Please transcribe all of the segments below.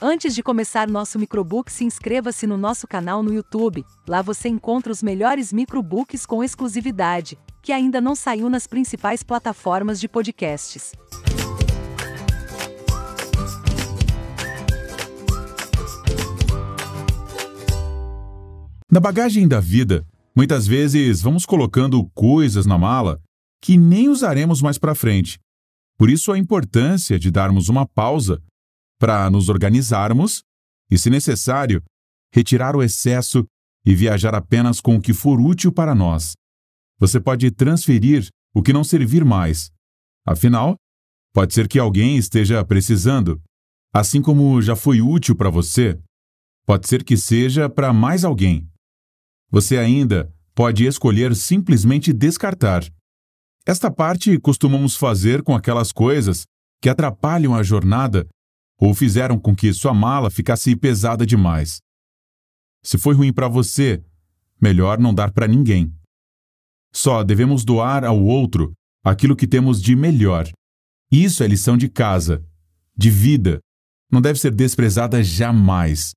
Antes de começar nosso microbook, se inscreva-se no nosso canal no YouTube. Lá você encontra os melhores microbooks com exclusividade, que ainda não saiu nas principais plataformas de podcasts. Na bagagem da vida, muitas vezes vamos colocando coisas na mala que nem usaremos mais para frente. Por isso a importância de darmos uma pausa para nos organizarmos e, se necessário, retirar o excesso e viajar apenas com o que for útil para nós. Você pode transferir o que não servir mais. Afinal, pode ser que alguém esteja precisando. Assim como já foi útil para você, pode ser que seja para mais alguém. Você ainda pode escolher simplesmente descartar. Esta parte costumamos fazer com aquelas coisas que atrapalham a jornada ou fizeram com que sua mala ficasse pesada demais. Se foi ruim para você, melhor não dar para ninguém. Só devemos doar ao outro aquilo que temos de melhor. Isso é lição de casa, de vida. Não deve ser desprezada jamais.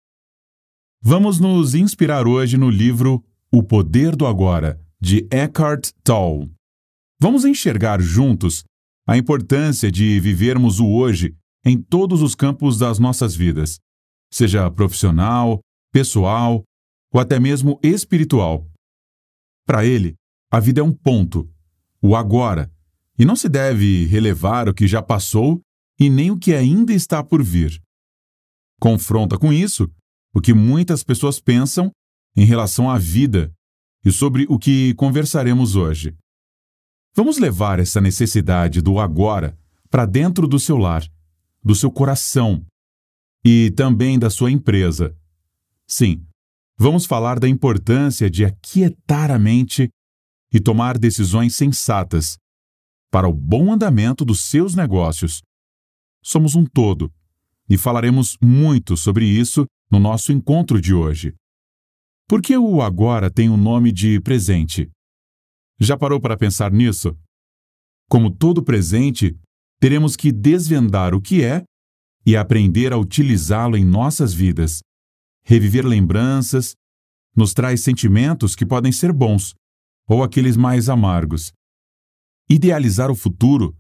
Vamos nos inspirar hoje no livro O Poder do Agora, de Eckhart Tolle. Vamos enxergar juntos a importância de vivermos o hoje em todos os campos das nossas vidas, seja profissional, pessoal ou até mesmo espiritual. Para ele, a vida é um ponto, o agora, e não se deve relevar o que já passou e nem o que ainda está por vir. Confronta com isso o que muitas pessoas pensam em relação à vida e sobre o que conversaremos hoje. Vamos levar essa necessidade do agora para dentro do seu lar do seu coração e também da sua empresa. Sim, vamos falar da importância de aquietar a mente e tomar decisões sensatas para o bom andamento dos seus negócios. Somos um todo e falaremos muito sobre isso no nosso encontro de hoje. Por que o agora tem o nome de presente? Já parou para pensar nisso? Como todo presente, teremos que desvendar o que é e aprender a utilizá-lo em nossas vidas. Reviver lembranças nos traz sentimentos que podem ser bons ou aqueles mais amargos. Idealizar o futuro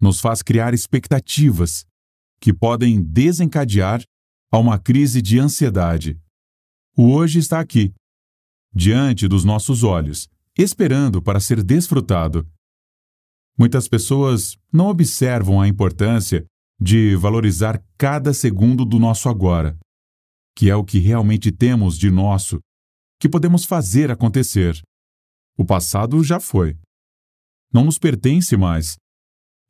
nos faz criar expectativas que podem desencadear a uma crise de ansiedade. O hoje está aqui, diante dos nossos olhos, esperando para ser desfrutado. Muitas pessoas não observam a importância de valorizar cada segundo do nosso agora, que é o que realmente temos de nosso, que podemos fazer acontecer. O passado já foi. Não nos pertence mais.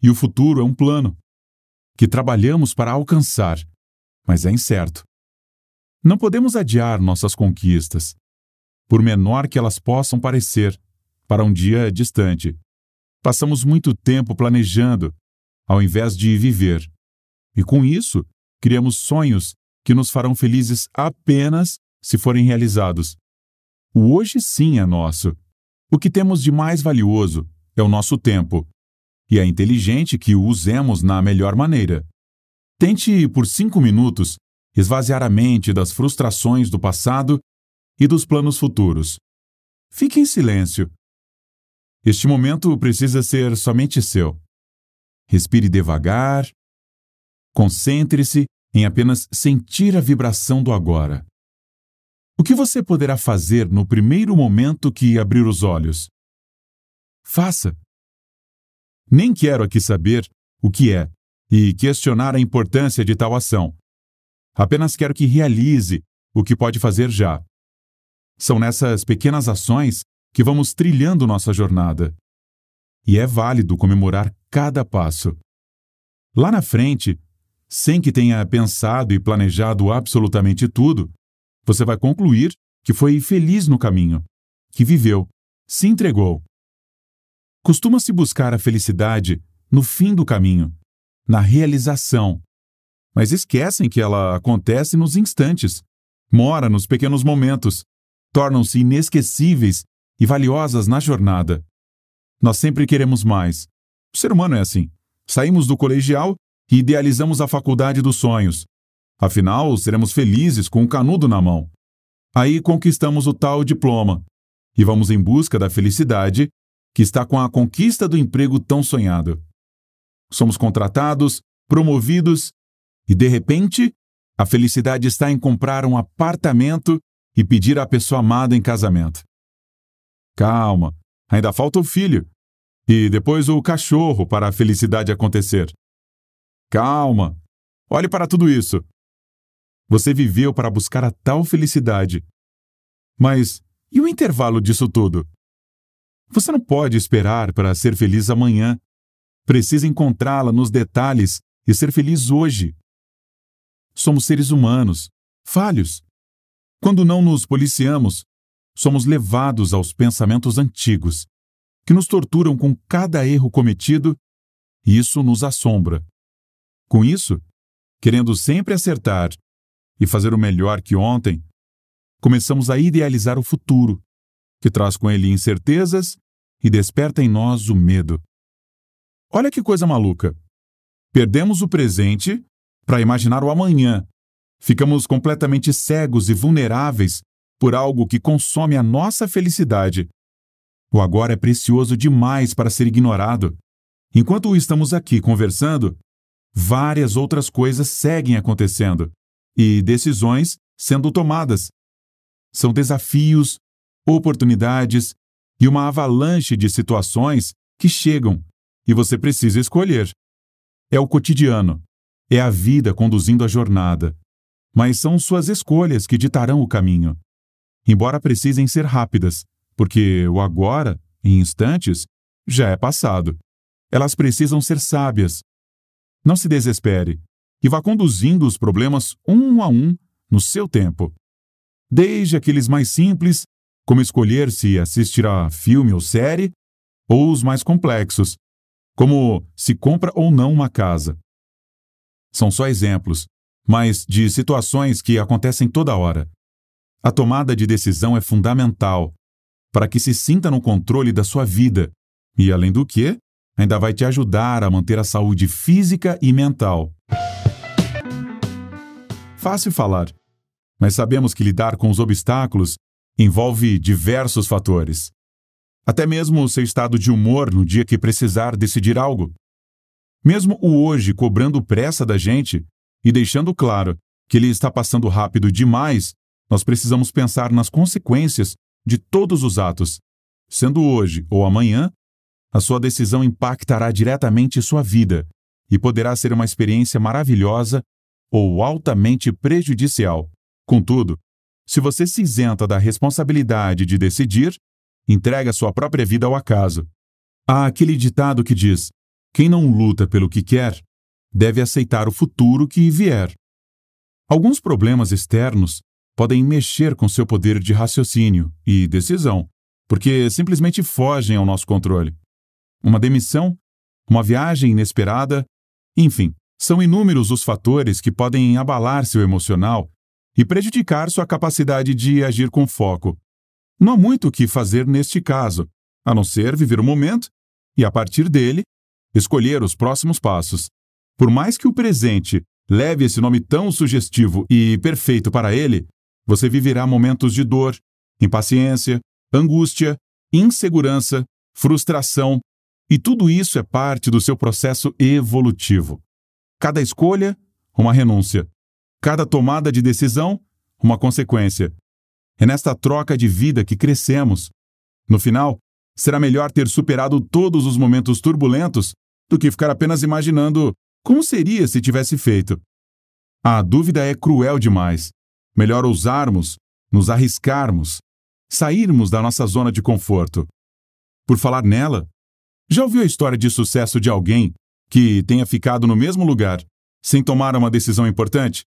E o futuro é um plano, que trabalhamos para alcançar, mas é incerto. Não podemos adiar nossas conquistas, por menor que elas possam parecer, para um dia distante. Passamos muito tempo planejando, ao invés de viver. E com isso, criamos sonhos que nos farão felizes apenas se forem realizados. O hoje sim é nosso. O que temos de mais valioso é o nosso tempo. E é inteligente que o usemos na melhor maneira. Tente, por cinco minutos, esvaziar a mente das frustrações do passado e dos planos futuros. Fique em silêncio este momento precisa ser somente seu. Respire devagar. Concentre-se em apenas sentir a vibração do agora. O que você poderá fazer no primeiro momento que abrir os olhos? Faça. Nem quero aqui saber o que é e questionar a importância de tal ação. Apenas quero que realize o que pode fazer já. São nessas pequenas ações que vamos trilhando nossa jornada. E é válido comemorar cada passo. Lá na frente, sem que tenha pensado e planejado absolutamente tudo, você vai concluir que foi feliz no caminho, que viveu, se entregou. Costuma-se buscar a felicidade no fim do caminho, na realização, mas esquecem que ela acontece nos instantes, mora nos pequenos momentos, tornam-se inesquecíveis e valiosas na jornada. Nós sempre queremos mais. O ser humano é assim. Saímos do colegial e idealizamos a faculdade dos sonhos. Afinal, seremos felizes com o um canudo na mão. Aí conquistamos o tal diploma e vamos em busca da felicidade que está com a conquista do emprego tão sonhado. Somos contratados, promovidos e, de repente, a felicidade está em comprar um apartamento e pedir à pessoa amada em casamento. Calma, ainda falta o filho e depois o cachorro para a felicidade acontecer. Calma, olhe para tudo isso. Você viveu para buscar a tal felicidade. Mas e o intervalo disso tudo? Você não pode esperar para ser feliz amanhã. Precisa encontrá-la nos detalhes e ser feliz hoje. Somos seres humanos, falhos. Quando não nos policiamos, somos levados aos pensamentos antigos, que nos torturam com cada erro cometido, e isso nos assombra. Com isso, querendo sempre acertar e fazer o melhor que ontem, começamos a idealizar o futuro, que traz com ele incertezas e desperta em nós o medo. Olha que coisa maluca! Perdemos o presente para imaginar o amanhã. Ficamos completamente cegos e vulneráveis por algo que consome a nossa felicidade. O agora é precioso demais para ser ignorado. Enquanto estamos aqui conversando, várias outras coisas seguem acontecendo e decisões sendo tomadas. São desafios, oportunidades e uma avalanche de situações que chegam e você precisa escolher. É o cotidiano, é a vida conduzindo a jornada. Mas são suas escolhas que ditarão o caminho. Embora precisem ser rápidas, porque o agora, em instantes, já é passado. Elas precisam ser sábias. Não se desespere e vá conduzindo os problemas um a um no seu tempo. Desde aqueles mais simples, como escolher se assistirá filme ou série, ou os mais complexos, como se compra ou não uma casa. São só exemplos, mas de situações que acontecem toda hora. A tomada de decisão é fundamental para que se sinta no controle da sua vida e, além do que, ainda vai te ajudar a manter a saúde física e mental. Fácil falar, mas sabemos que lidar com os obstáculos envolve diversos fatores. Até mesmo o seu estado de humor no dia que precisar decidir algo. Mesmo o hoje cobrando pressa da gente e deixando claro que ele está passando rápido demais, nós precisamos pensar nas consequências de todos os atos. Sendo hoje ou amanhã, a sua decisão impactará diretamente sua vida e poderá ser uma experiência maravilhosa ou altamente prejudicial. Contudo, se você se isenta da responsabilidade de decidir, entrega sua própria vida ao acaso. Há aquele ditado que diz: quem não luta pelo que quer, deve aceitar o futuro que vier. Alguns problemas externos podem mexer com seu poder de raciocínio e decisão, porque simplesmente fogem ao nosso controle. Uma demissão, uma viagem inesperada, enfim, são inúmeros os fatores que podem abalar seu emocional e prejudicar sua capacidade de agir com foco. Não há muito o que fazer neste caso, a não ser viver o momento e, a partir dele, escolher os próximos passos. Por mais que o presente leve esse nome tão sugestivo e perfeito para ele, você viverá momentos de dor, impaciência, angústia, insegurança, frustração, e tudo isso é parte do seu processo evolutivo. Cada escolha, uma renúncia. Cada tomada de decisão, uma consequência. É nesta troca de vida que crescemos. No final, será melhor ter superado todos os momentos turbulentos do que ficar apenas imaginando como seria se tivesse feito. A dúvida é cruel demais. Melhor ousarmos, nos arriscarmos, sairmos da nossa zona de conforto. Por falar nela, já ouviu a história de sucesso de alguém que tenha ficado no mesmo lugar sem tomar uma decisão importante?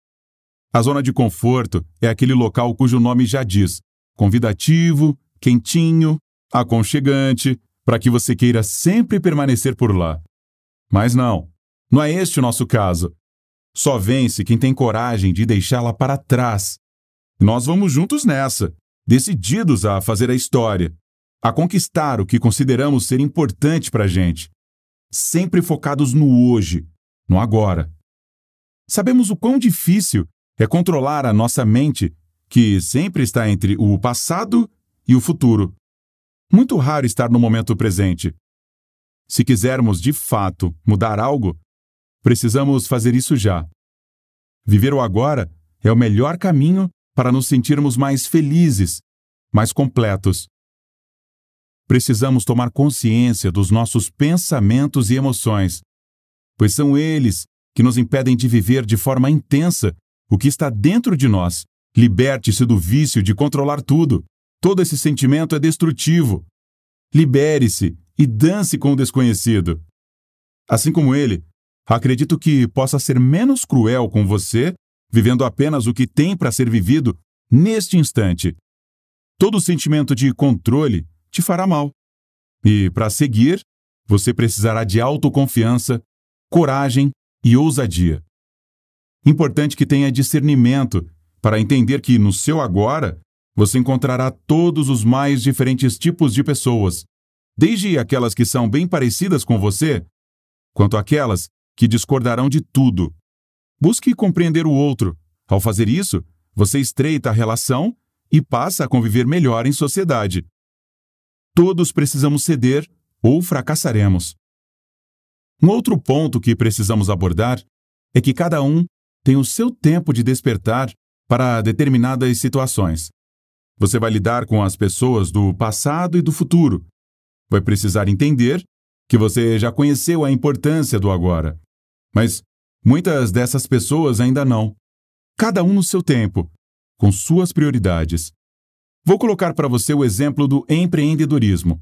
A zona de conforto é aquele local cujo nome já diz: convidativo, quentinho, aconchegante, para que você queira sempre permanecer por lá. Mas não, não é este o nosso caso. Só vence quem tem coragem de deixá-la para trás. Nós vamos juntos nessa, decididos a fazer a história, a conquistar o que consideramos ser importante para a gente, sempre focados no hoje, no agora. Sabemos o quão difícil é controlar a nossa mente, que sempre está entre o passado e o futuro. Muito raro estar no momento presente. Se quisermos de fato mudar algo, precisamos fazer isso já. Viver o agora é o melhor caminho para nos sentirmos mais felizes, mais completos. Precisamos tomar consciência dos nossos pensamentos e emoções, pois são eles que nos impedem de viver de forma intensa o que está dentro de nós. Liberte-se do vício de controlar tudo. Todo esse sentimento é destrutivo. Libere-se e dance com o desconhecido. Assim como ele, acredito que possa ser menos cruel com você, vivendo apenas o que tem para ser vivido neste instante. Todo sentimento de controle te fará mal. E, para seguir, você precisará de autoconfiança, coragem e ousadia. Importante que tenha discernimento para entender que no seu agora você encontrará todos os mais diferentes tipos de pessoas, desde aquelas que são bem parecidas com você, quanto aquelas que discordarão de tudo. Busque compreender o outro. Ao fazer isso, você estreita a relação e passa a conviver melhor em sociedade. Todos precisamos ceder ou fracassaremos. Um outro ponto que precisamos abordar é que cada um tem o seu tempo de despertar para determinadas situações. Você vai lidar com as pessoas do passado e do futuro. Vai precisar entender que você já conheceu a importância do agora. Mas muitas dessas pessoas ainda não. Cada um no seu tempo, com suas prioridades. Vou colocar para você o exemplo do empreendedorismo.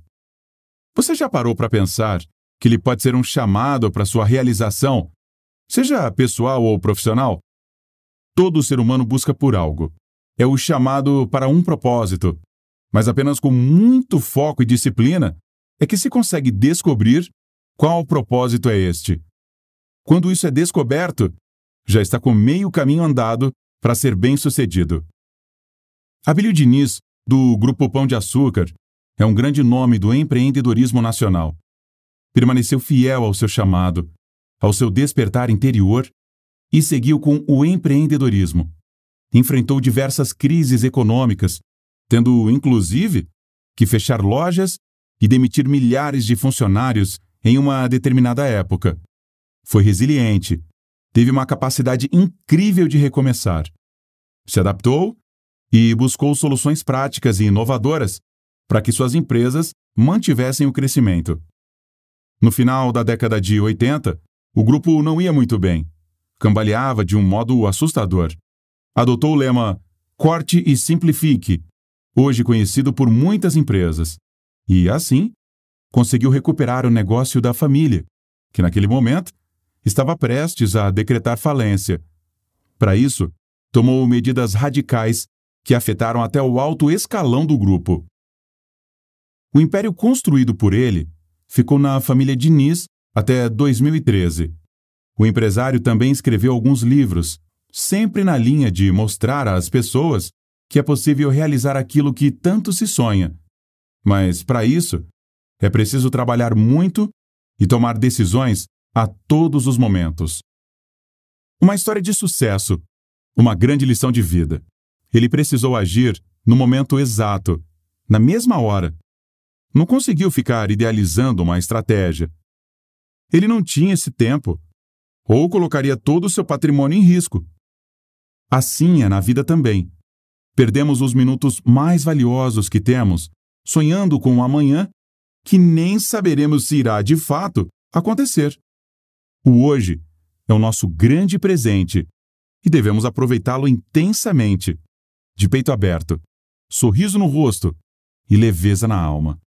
Você já parou para pensar que ele pode ser um chamado para sua realização, seja pessoal ou profissional? Todo ser humano busca por algo. É o chamado para um propósito, mas apenas com muito foco e disciplina é que se consegue descobrir qual propósito é este. Quando isso é descoberto, já está com meio caminho andado para ser bem-sucedido. Abílio Diniz, do Grupo Pão de Açúcar, é um grande nome do empreendedorismo nacional. Permaneceu fiel ao seu chamado, ao seu despertar interior e seguiu com o empreendedorismo. Enfrentou diversas crises econômicas, tendo, inclusive, que fechar lojas e demitir milhares de funcionários em uma determinada época. Foi resiliente, teve uma capacidade incrível de recomeçar. Se adaptou e buscou soluções práticas e inovadoras para que suas empresas mantivessem o crescimento. No final da década de 80, o grupo não ia muito bem. Cambaleava de um modo assustador. Adotou o lema Corte e Simplifique, hoje conhecido por muitas empresas. E, assim, conseguiu recuperar o negócio da família, que naquele momento estava prestes a decretar falência. Para isso, tomou medidas radicais que afetaram até o alto escalão do grupo. O império construído por ele ficou na família Diniz até 2013. O empresário também escreveu alguns livros, sempre na linha de mostrar às pessoas que é possível realizar aquilo que tanto se sonha mas, para isso, é preciso trabalhar muito e tomar decisões a todos os momentos. Uma história de sucesso, uma grande lição de vida. Ele precisou agir no momento exato, na mesma hora. Não conseguiu ficar idealizando uma estratégia. Ele não tinha esse tempo, ou colocaria todo o seu patrimônio em risco. Assim é na vida também. Perdemos os minutos mais valiosos que temos sonhando com o amanhã que nem saberemos se irá de fato acontecer. O hoje é o nosso grande presente e devemos aproveitá-lo intensamente, de peito aberto, sorriso no rosto e leveza na alma.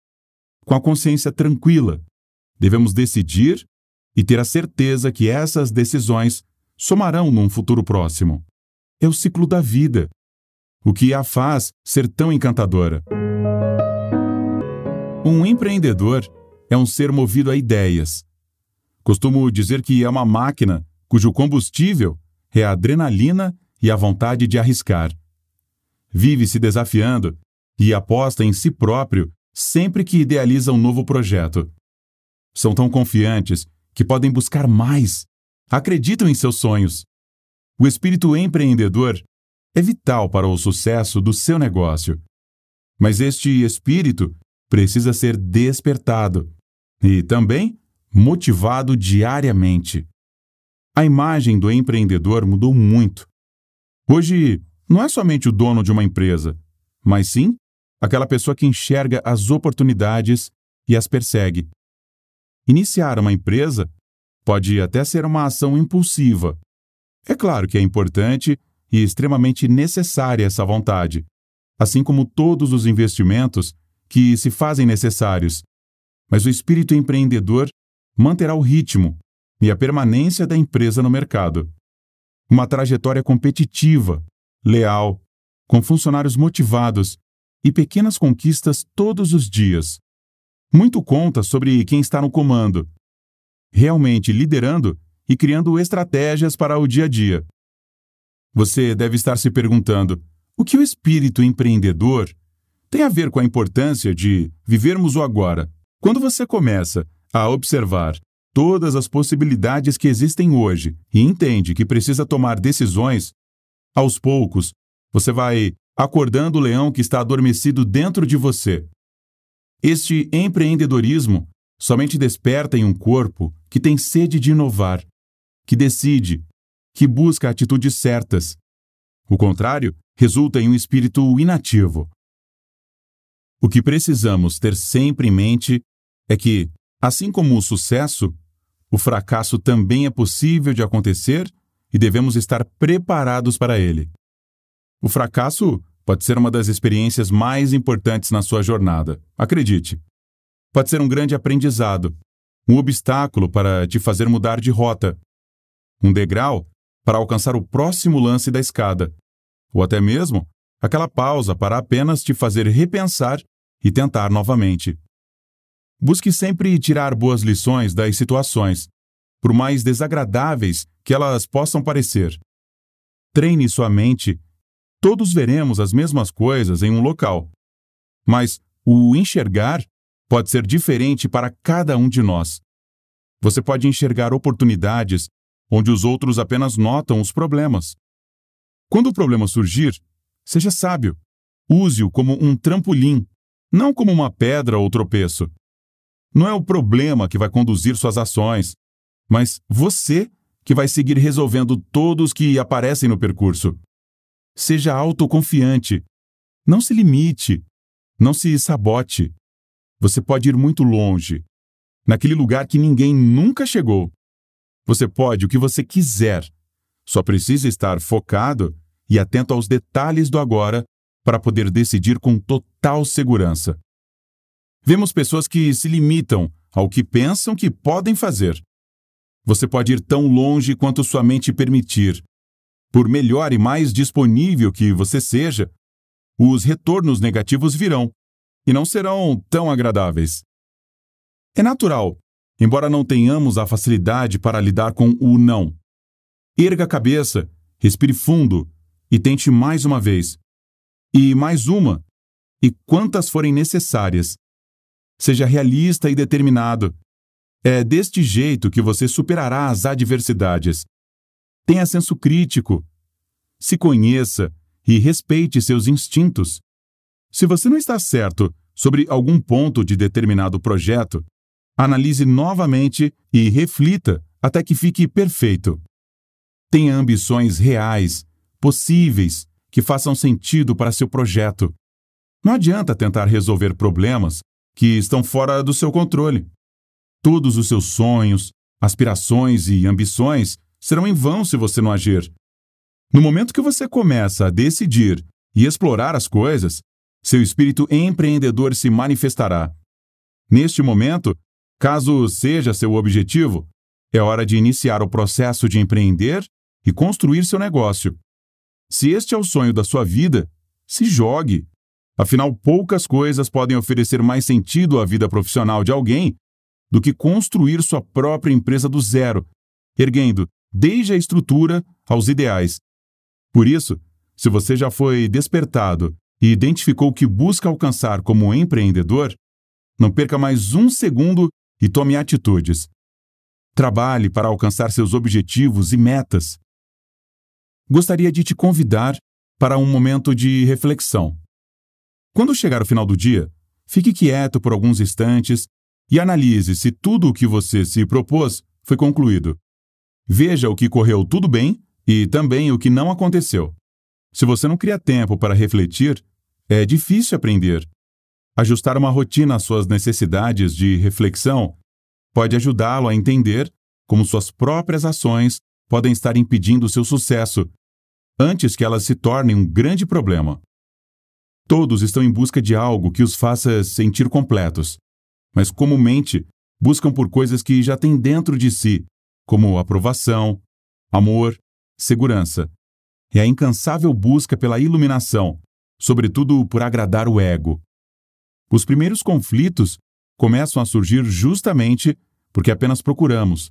Com a consciência tranquila, devemos decidir e ter a certeza que essas decisões somarão num futuro próximo. É o ciclo da vida, o que a faz ser tão encantadora. Um empreendedor é um ser movido a ideias. Costumo dizer que é uma máquina cujo combustível é a adrenalina e a vontade de arriscar. Vive se desafiando e aposta em si próprio sempre que idealiza um novo projeto. São tão confiantes que podem buscar mais, acreditam em seus sonhos. O espírito empreendedor é vital para o sucesso do seu negócio. Mas este espírito precisa ser despertado e também motivado diariamente. A imagem do empreendedor mudou muito. Hoje, não é somente o dono de uma empresa, mas sim aquela pessoa que enxerga as oportunidades e as persegue. Iniciar uma empresa pode até ser uma ação impulsiva. É claro que é importante e extremamente necessária essa vontade, assim como todos os investimentos que se fazem necessários. Mas o espírito empreendedor manterá o ritmo e a permanência da empresa no mercado. Uma trajetória competitiva, leal, com funcionários motivados e pequenas conquistas todos os dias. Muito conta sobre quem está no comando, realmente liderando e criando estratégias para o dia a dia. Você deve estar se perguntando: o que o espírito empreendedor tem a ver com a importância de vivermos o agora? Quando você começa a observar todas as possibilidades que existem hoje e entende que precisa tomar decisões, aos poucos você vai acordando o leão que está adormecido dentro de você. Este empreendedorismo somente desperta em um corpo que tem sede de inovar, que decide, que busca atitudes certas. O contrário resulta em um espírito inativo. O que precisamos ter sempre em mente é que, assim como o sucesso, o fracasso também é possível de acontecer e devemos estar preparados para ele. O fracasso pode ser uma das experiências mais importantes na sua jornada, acredite. Pode ser um grande aprendizado, um obstáculo para te fazer mudar de rota, um degrau para alcançar o próximo lance da escada, ou até mesmo aquela pausa para apenas te fazer repensar e tentar novamente. Busque sempre tirar boas lições das situações, por mais desagradáveis que elas possam parecer. Treine sua mente. Todos veremos as mesmas coisas em um local, mas o enxergar pode ser diferente para cada um de nós. Você pode enxergar oportunidades onde os outros apenas notam os problemas. Quando o problema surgir, seja sábio. Use-o como um trampolim, não como uma pedra ou tropeço. Não é o problema que vai conduzir suas ações, mas você que vai seguir resolvendo todos que aparecem no percurso. Seja autoconfiante. Não se limite. Não se sabote. Você pode ir muito longe, naquele lugar que ninguém nunca chegou. Você pode o que você quiser. Só precisa estar focado e atento aos detalhes do agora para poder decidir com total segurança. Vemos pessoas que se limitam ao que pensam que podem fazer. Você pode ir tão longe quanto sua mente permitir. Por melhor e mais disponível que você seja, os retornos negativos virão e não serão tão agradáveis. É natural, embora não tenhamos a facilidade para lidar com o não. Erga a cabeça, respire fundo e tente mais uma vez. E mais uma, e quantas forem necessárias. Seja realista e determinado. É deste jeito que você superará as adversidades. Tenha senso crítico. Se conheça e respeite seus instintos. Se você não está certo sobre algum ponto de determinado projeto, analise novamente e reflita até que fique perfeito. Tenha ambições reais, possíveis, que façam sentido para seu projeto. Não adianta tentar resolver problemas que estão fora do seu controle. Todos os seus sonhos, aspirações e ambições serão em vão se você não agir. No momento que você começa a decidir e explorar as coisas, seu espírito empreendedor se manifestará. Neste momento, caso seja seu objetivo, é hora de iniciar o processo de empreender e construir seu negócio. Se este é o sonho da sua vida, se jogue. Afinal, poucas coisas podem oferecer mais sentido à vida profissional de alguém do que construir sua própria empresa do zero, erguendo desde a estrutura aos ideais. Por isso, se você já foi despertado e identificou o que busca alcançar como empreendedor, não perca mais um segundo e tome atitudes. Trabalhe para alcançar seus objetivos e metas. gostaria de te convidar para um momento de reflexão. Quando chegar o final do dia, fique quieto por alguns instantes e analise se tudo o que você se propôs foi concluído. Veja o que correu tudo bem e também o que não aconteceu. Se você não cria tempo para refletir, é difícil aprender. Ajustar uma rotina às suas necessidades de reflexão pode ajudá-lo a entender como suas próprias ações podem estar impedindo seu sucesso, antes que elas se tornem um grande problema. Todos estão em busca de algo que os faça sentir completos, mas comumente buscam por coisas que já têm dentro de si, como aprovação, amor, segurança. É a incansável busca pela iluminação, sobretudo por agradar o ego. Os primeiros conflitos começam a surgir justamente porque apenas procuramos,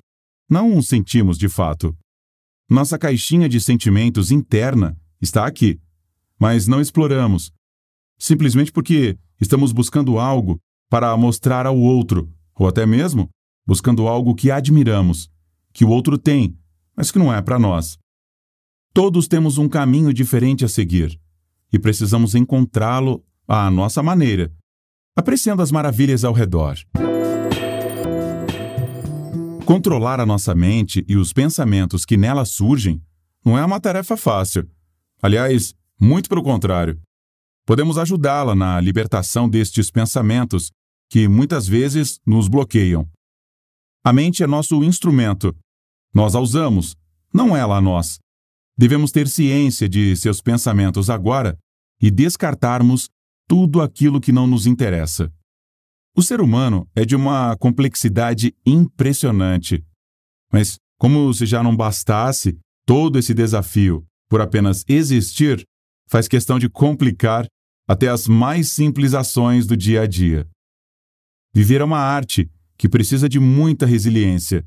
não os sentimos de fato. Nossa caixinha de sentimentos interna está aqui, mas não exploramos, simplesmente porque estamos buscando algo para mostrar ao outro, ou até mesmo buscando algo que admiramos, que o outro tem, mas que não é para nós. Todos temos um caminho diferente a seguir e precisamos encontrá-lo à nossa maneira, apreciando as maravilhas ao redor. Controlar a nossa mente e os pensamentos que nela surgem não é uma tarefa fácil. Aliás, muito pelo contrário. Podemos ajudá-la na libertação destes pensamentos que muitas vezes nos bloqueiam. A mente é nosso instrumento. Nós a usamos, não ela a nós. Devemos ter ciência de seus pensamentos agora e descartarmos tudo aquilo que não nos interessa. O ser humano é de uma complexidade impressionante. Mas, como se já não bastasse todo esse desafio por apenas existir, faz questão de complicar até as mais simples ações do dia a dia. Viver é uma arte que precisa de muita resiliência.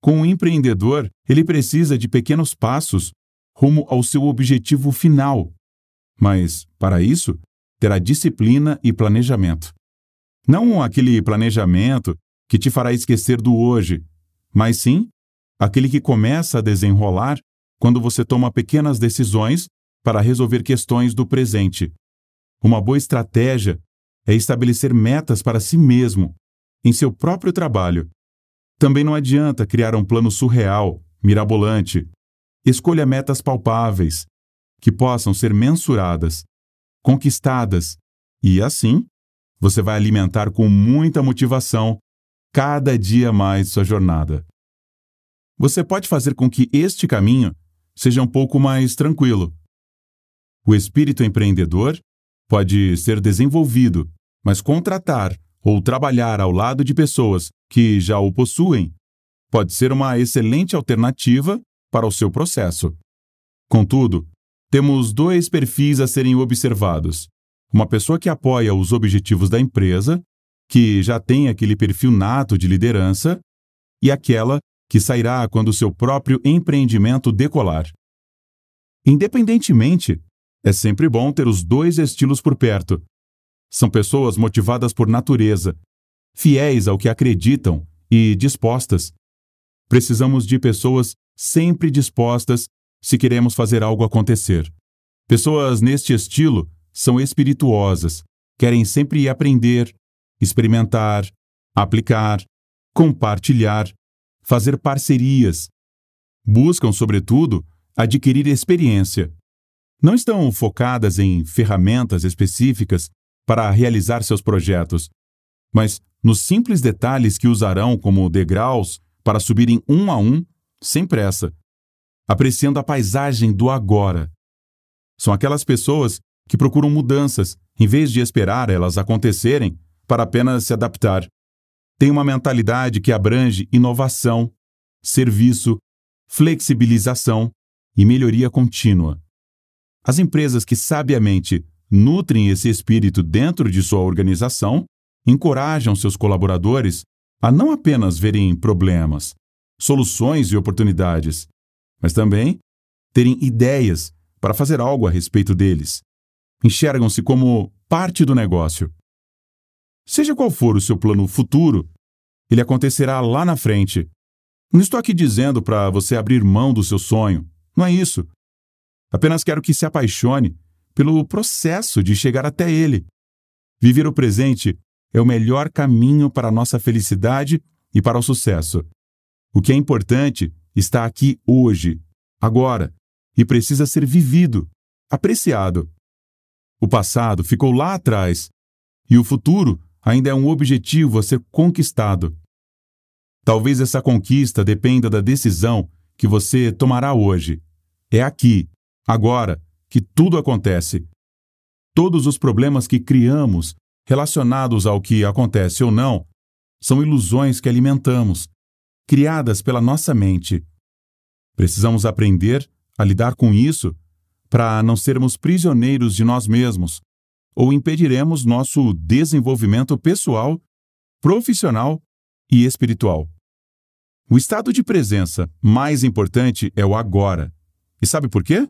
Com o empreendedor, ele precisa de pequenos passos rumo ao seu objetivo final. Mas, para isso, terá disciplina e planejamento. Não aquele planejamento que te fará esquecer do hoje, mas sim aquele que começa a desenrolar quando você toma pequenas decisões para resolver questões do presente. Uma boa estratégia é estabelecer metas para si mesmo, em seu próprio trabalho. Também não adianta criar um plano surreal, mirabolante. Escolha metas palpáveis, que possam ser mensuradas, conquistadas e, assim, você vai alimentar com muita motivação cada dia mais sua jornada. Você pode fazer com que este caminho seja um pouco mais tranquilo. O espírito empreendedor pode ser desenvolvido, mas contratar ou trabalhar ao lado de pessoas que já o possuem pode ser uma excelente alternativa para o seu processo. Contudo, temos dois perfis a serem observados: uma pessoa que apoia os objetivos da empresa, que já tem aquele perfil nato de liderança, e aquela que sairá quando seu próprio empreendimento decolar. Independentemente, é sempre bom ter os dois estilos por perto. São pessoas motivadas por natureza, fiéis ao que acreditam e dispostas. Precisamos de pessoas sempre dispostas se queremos fazer algo acontecer. Pessoas neste estilo são espirituosas, querem sempre aprender, experimentar, aplicar, compartilhar, fazer parcerias. Buscam, sobretudo, adquirir experiência. Não estão focadas em ferramentas específicas para realizar seus projetos, mas nos simples detalhes que usarão como degraus para subirem um a um, sem pressa, apreciando a paisagem do agora. São aquelas pessoas que procuram mudanças, em vez de esperar elas acontecerem para apenas se adaptar. Tem uma mentalidade que abrange inovação, serviço, flexibilização e melhoria contínua. As empresas que sabiamente nutrem esse espírito dentro de sua organização encorajam seus colaboradores a não apenas verem problemas, soluções e oportunidades, mas também terem ideias para fazer algo a respeito deles, enxergam-se como parte do negócio. Seja qual for o seu plano futuro, ele acontecerá lá na frente. Não estou aqui dizendo para você abrir mão do seu sonho, não é isso. Apenas quero que se apaixone pelo processo de chegar até ele. Viver o presente é o melhor caminho para a nossa felicidade e para o sucesso. O que é importante está aqui hoje, agora, e precisa ser vivido, apreciado. O passado ficou lá atrás, e o futuro ainda é um objetivo a ser conquistado. Talvez essa conquista dependa da decisão que você tomará hoje. É aqui, agora, que tudo acontece. Todos os problemas que criamos, relacionados ao que acontece ou não, são ilusões que alimentamos, criadas pela nossa mente. Precisamos aprender a lidar com isso para não sermos prisioneiros de nós mesmos ou impediremos nosso desenvolvimento pessoal, profissional e espiritual. O estado de presença mais importante é o agora. E sabe por quê?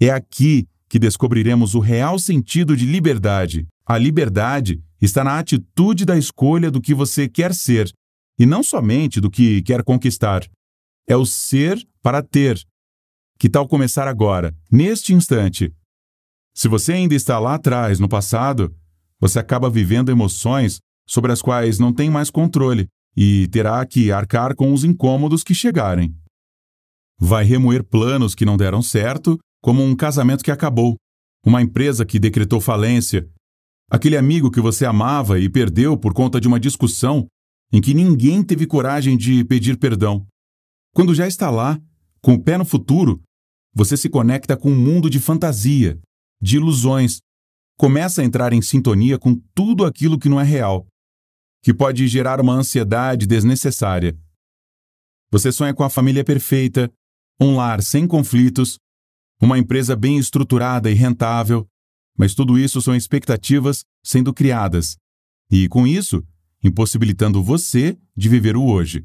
É aqui que descobriremos o real sentido de liberdade. A liberdade está na atitude da escolha do que você quer ser, e não somente do que quer conquistar. É o ser para ter. Que tal começar agora, neste instante? Se você ainda está lá atrás, no passado, você acaba vivendo emoções sobre as quais não tem mais controle e terá que arcar com os incômodos que chegarem. Vai remoer planos que não deram certo, como um casamento que acabou, uma empresa que decretou falência, aquele amigo que você amava e perdeu por conta de uma discussão em que ninguém teve coragem de pedir perdão. Quando já está lá, com o pé no futuro, você se conecta com um mundo de fantasia, de ilusões, começa a entrar em sintonia com tudo aquilo que não é real, que pode gerar uma ansiedade desnecessária. Você sonha com a família perfeita, um lar sem conflitos, uma empresa bem estruturada e rentável, mas tudo isso são expectativas sendo criadas, e com isso, impossibilitando você de viver o hoje.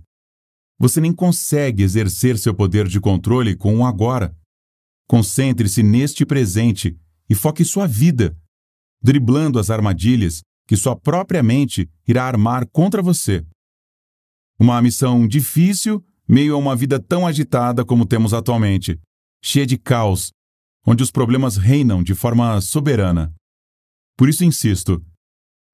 Você nem consegue exercer seu poder de controle com o agora. Concentre-se neste presente e foque sua vida, driblando as armadilhas que sua própria mente irá armar contra você. Uma missão difícil, meio a uma vida tão agitada como temos atualmente cheia de caos, onde os problemas reinam de forma soberana. Por isso insisto: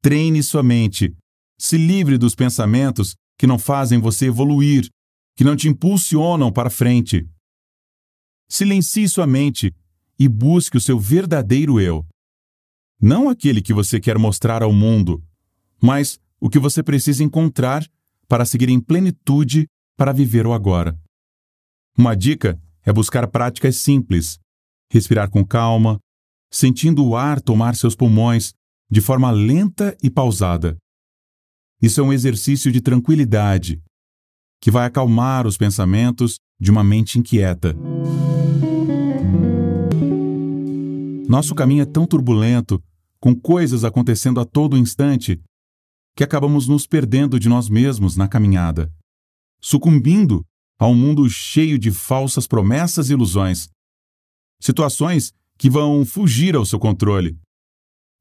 treine sua mente, se livre dos pensamentos que não fazem você evoluir, que não te impulsionam para frente. Silencie sua mente e busque o seu verdadeiro eu. Não aquele que você quer mostrar ao mundo, mas o que você precisa encontrar para seguir em plenitude para viver o agora. Uma dica é buscar práticas simples, respirar com calma, sentindo o ar tomar seus pulmões de forma lenta e pausada. Isso é um exercício de tranquilidade que vai acalmar os pensamentos de uma mente inquieta. Nosso caminho é tão turbulento, com coisas acontecendo a todo instante, que acabamos nos perdendo de nós mesmos na caminhada, sucumbindo a um mundo cheio de falsas promessas e ilusões. Situações que vão fugir ao seu controle.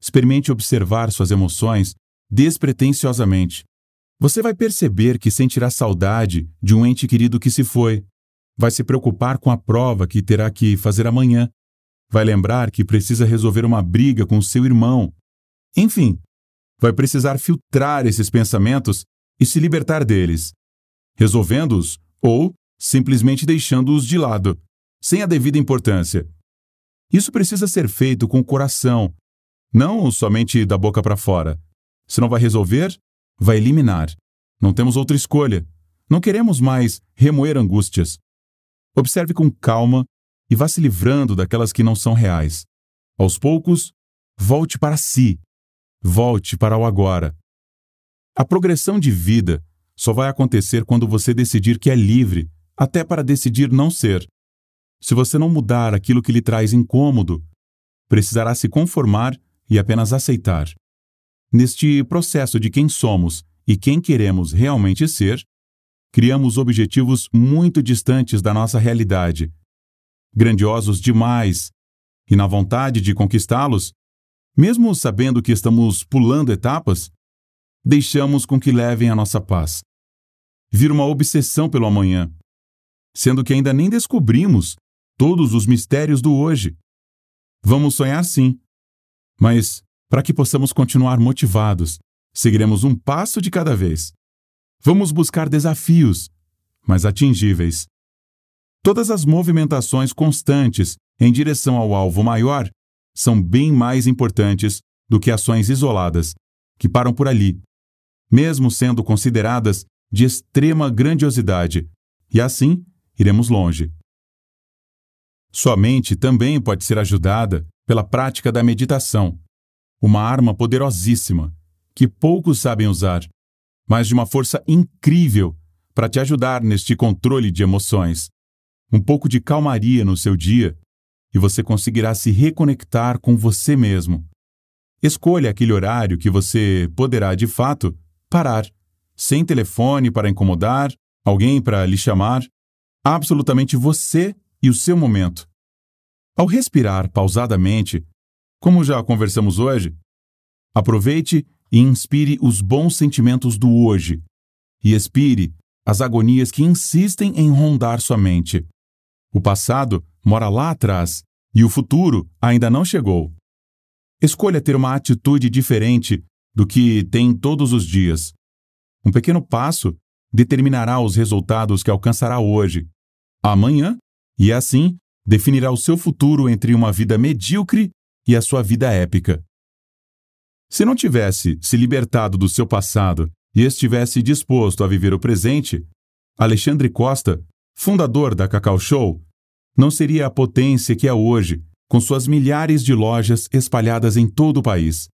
Experimente observar suas emoções despretensiosamente. Você vai perceber que sentirá saudade de um ente querido que se foi. Vai se preocupar com a prova que terá que fazer amanhã. Vai lembrar que precisa resolver uma briga com seu irmão. Enfim, vai precisar filtrar esses pensamentos e se libertar deles. Resolvendo-os, ou simplesmente deixando-os de lado, sem a devida importância. Isso precisa ser feito com o coração, não somente da boca para fora. Se não vai resolver, vai eliminar. Não temos outra escolha. Não queremos mais remoer angústias. Observe com calma e vá se livrando daquelas que não são reais. Aos poucos, volte para si. Volte para o agora. A progressão de vida só vai acontecer quando você decidir que é livre, até para decidir não ser. Se você não mudar aquilo que lhe traz incômodo, precisará se conformar e apenas aceitar. Neste processo de quem somos e quem queremos realmente ser, criamos objetivos muito distantes da nossa realidade, grandiosos demais, e na vontade de conquistá-los, mesmo sabendo que estamos pulando etapas, deixamos com que levem a nossa paz. Vira uma obsessão pelo amanhã, sendo que ainda nem descobrimos todos os mistérios do hoje. Vamos sonhar sim, mas para que possamos continuar motivados, seguiremos um passo de cada vez. Vamos buscar desafios, mas atingíveis. Todas as movimentações constantes em direção ao alvo maior são bem mais importantes do que ações isoladas, que param por ali, mesmo sendo consideradas de extrema grandiosidade, e assim iremos longe. Sua mente também pode ser ajudada pela prática da meditação, uma arma poderosíssima que poucos sabem usar, mas de uma força incrível para te ajudar neste controle de emoções. Um pouco de calmaria no seu dia e você conseguirá se reconectar com você mesmo. Escolha aquele horário que você poderá, de fato, parar, sem telefone para incomodar, alguém para lhe chamar, absolutamente você e o seu momento. Ao respirar pausadamente, como já conversamos hoje, aproveite e inspire os bons sentimentos do hoje e expire as agonias que insistem em rondar sua mente. O passado mora lá atrás e o futuro ainda não chegou. Escolha ter uma atitude diferente do que tem todos os dias. Um pequeno passo determinará os resultados que alcançará hoje, amanhã, e assim definirá o seu futuro entre uma vida medíocre e a sua vida épica. Se não tivesse se libertado do seu passado e estivesse disposto a viver o presente, Alexandre Costa, fundador da Cacau Show, não seria a potência que é hoje, com suas milhares de lojas espalhadas em todo o país.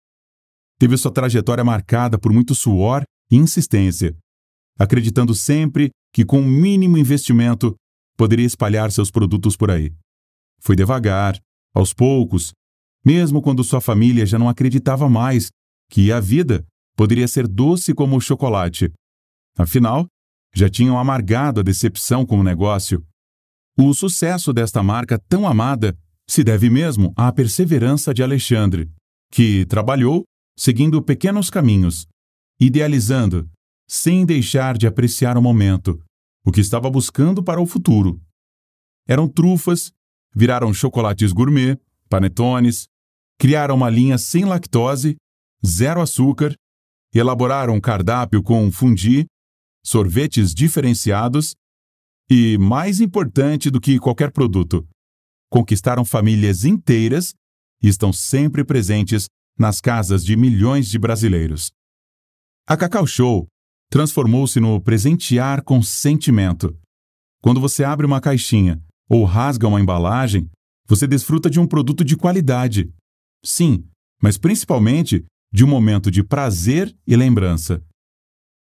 Teve sua trajetória marcada por muito suor e insistência, acreditando sempre que com o um mínimo investimento poderia espalhar seus produtos por aí. Foi devagar, aos poucos, mesmo quando sua família já não acreditava mais que a vida poderia ser doce como o chocolate. Afinal, já tinham amargado a decepção com o negócio. O sucesso desta marca tão amada se deve mesmo à perseverança de Alexandre, que trabalhou seguindo pequenos caminhos, idealizando, sem deixar de apreciar o momento, o que estava buscando para o futuro. Eram trufas, viraram chocolates gourmet, panetones, criaram uma linha sem lactose, zero açúcar, elaboraram um cardápio com fundi, sorvetes diferenciados e, mais importante do que qualquer produto, conquistaram famílias inteiras e estão sempre presentes nas casas de milhões de brasileiros. A Cacau Show transformou-se no presentear com sentimento. Quando você abre uma caixinha ou rasga uma embalagem, você desfruta de um produto de qualidade. Sim, mas principalmente de um momento de prazer e lembrança.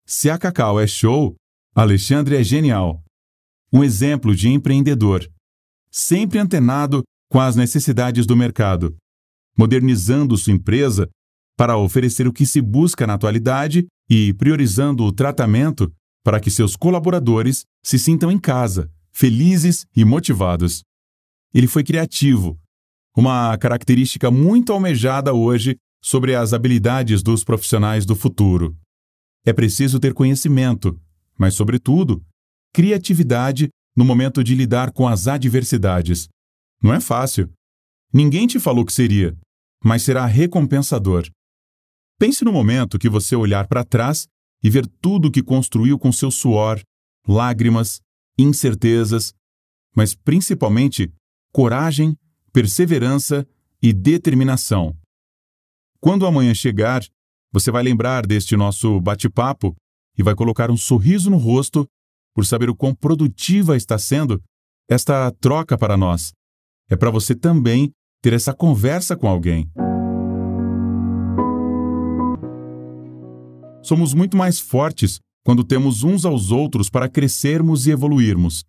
Se a Cacau é show, Alexandre é genial. Um exemplo de empreendedor, sempre antenado com as necessidades do mercado, modernizando sua empresa para oferecer o que se busca na atualidade e priorizando o tratamento para que seus colaboradores se sintam em casa, felizes e motivados. Ele foi criativo, uma característica muito almejada hoje sobre as habilidades dos profissionais do futuro. É preciso ter conhecimento, mas, sobretudo, criatividade no momento de lidar com as adversidades. Não é fácil. Ninguém te falou que seria, mas será recompensador. Pense no momento que você olhar para trás e ver tudo que construiu com seu suor, lágrimas, incertezas, mas principalmente coragem, perseverança e determinação. Quando amanhã chegar, você vai lembrar deste nosso bate-papo e vai colocar um sorriso no rosto por saber o quão produtiva está sendo esta troca para nós. É para você também ter essa conversa com alguém. Somos muito mais fortes quando temos uns aos outros para crescermos e evoluirmos.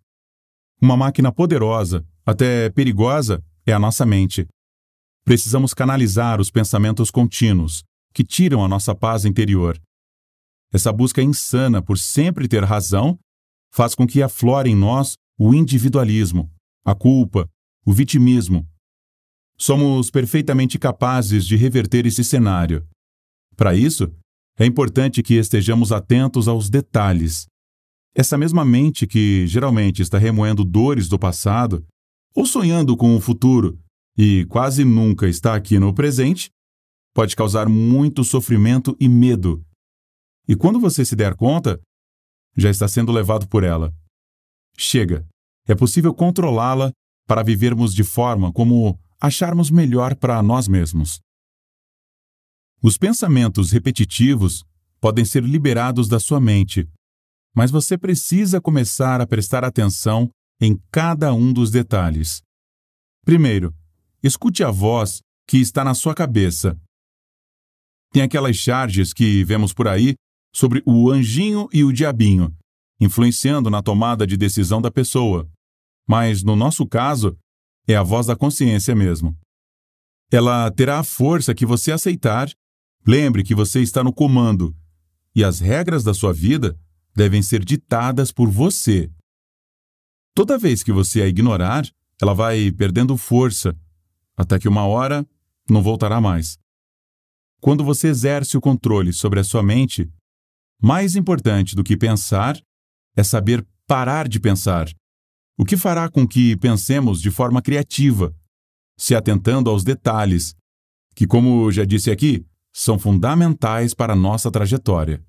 Uma máquina poderosa, até perigosa, é a nossa mente. Precisamos canalizar os pensamentos contínuos, que tiram a nossa paz interior. Essa busca insana por sempre ter razão faz com que aflore em nós o individualismo, a culpa, o vitimismo. Somos perfeitamente capazes de reverter esse cenário. Para isso, é importante que estejamos atentos aos detalhes. Essa mesma mente que geralmente está remoendo dores do passado ou sonhando com o futuro e quase nunca está aqui no presente, pode causar muito sofrimento e medo. E quando você se der conta, já está sendo levado por ela. Chega, é possível controlá-la para vivermos de forma como acharmos melhor para nós mesmos. Os pensamentos repetitivos podem ser liberados da sua mente, mas você precisa começar a prestar atenção em cada um dos detalhes. Primeiro, escute a voz que está na sua cabeça. Tem aquelas charges que vemos por aí sobre o anjinho e o diabinho, influenciando na tomada de decisão da pessoa. Mas, no nosso caso, é a voz da consciência mesmo. Ela terá a força que você aceitar. Lembre que você está no comando e as regras da sua vida devem ser ditadas por você. Toda vez que você a ignorar, ela vai perdendo força, até que uma hora não voltará mais. Quando você exerce o controle sobre a sua mente, mais importante do que pensar é saber parar de pensar o que fará com que pensemos de forma criativa, se atentando aos detalhes, que, como já disse aqui, são fundamentais para a nossa trajetória.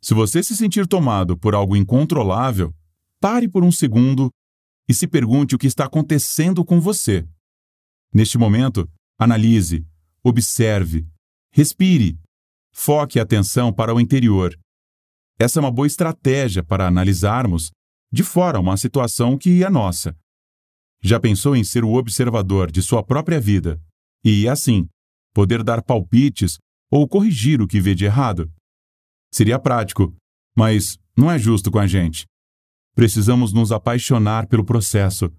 Se você se sentir tomado por algo incontrolável, pare por um segundo e se pergunte o que está acontecendo com você. Neste momento, analise, observe, respire, foque a atenção para o interior. Essa é uma boa estratégia para analisarmos de fora uma situação que é nossa. Já pensou em ser o observador de sua própria vida e, assim, poder dar palpites ou corrigir o que vê de errado? Seria prático, mas não é justo com a gente. Precisamos nos apaixonar pelo processo,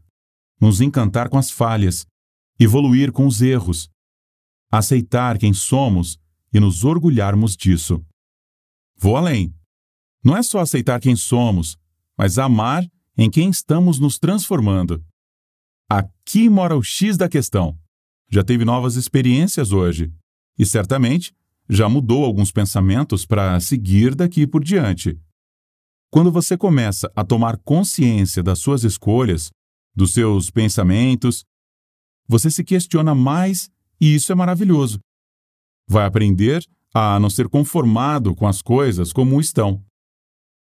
nos encantar com as falhas, evoluir com os erros, aceitar quem somos e nos orgulharmos disso. Vou além. Não é só aceitar quem somos, mas amar em quem estamos nos transformando. Aqui mora o X da questão. Já teve novas experiências hoje e certamente já mudou alguns pensamentos para seguir daqui por diante. Quando você começa a tomar consciência das suas escolhas, dos seus pensamentos, você se questiona mais e isso é maravilhoso. Vai aprender a não ser conformado com as coisas como estão.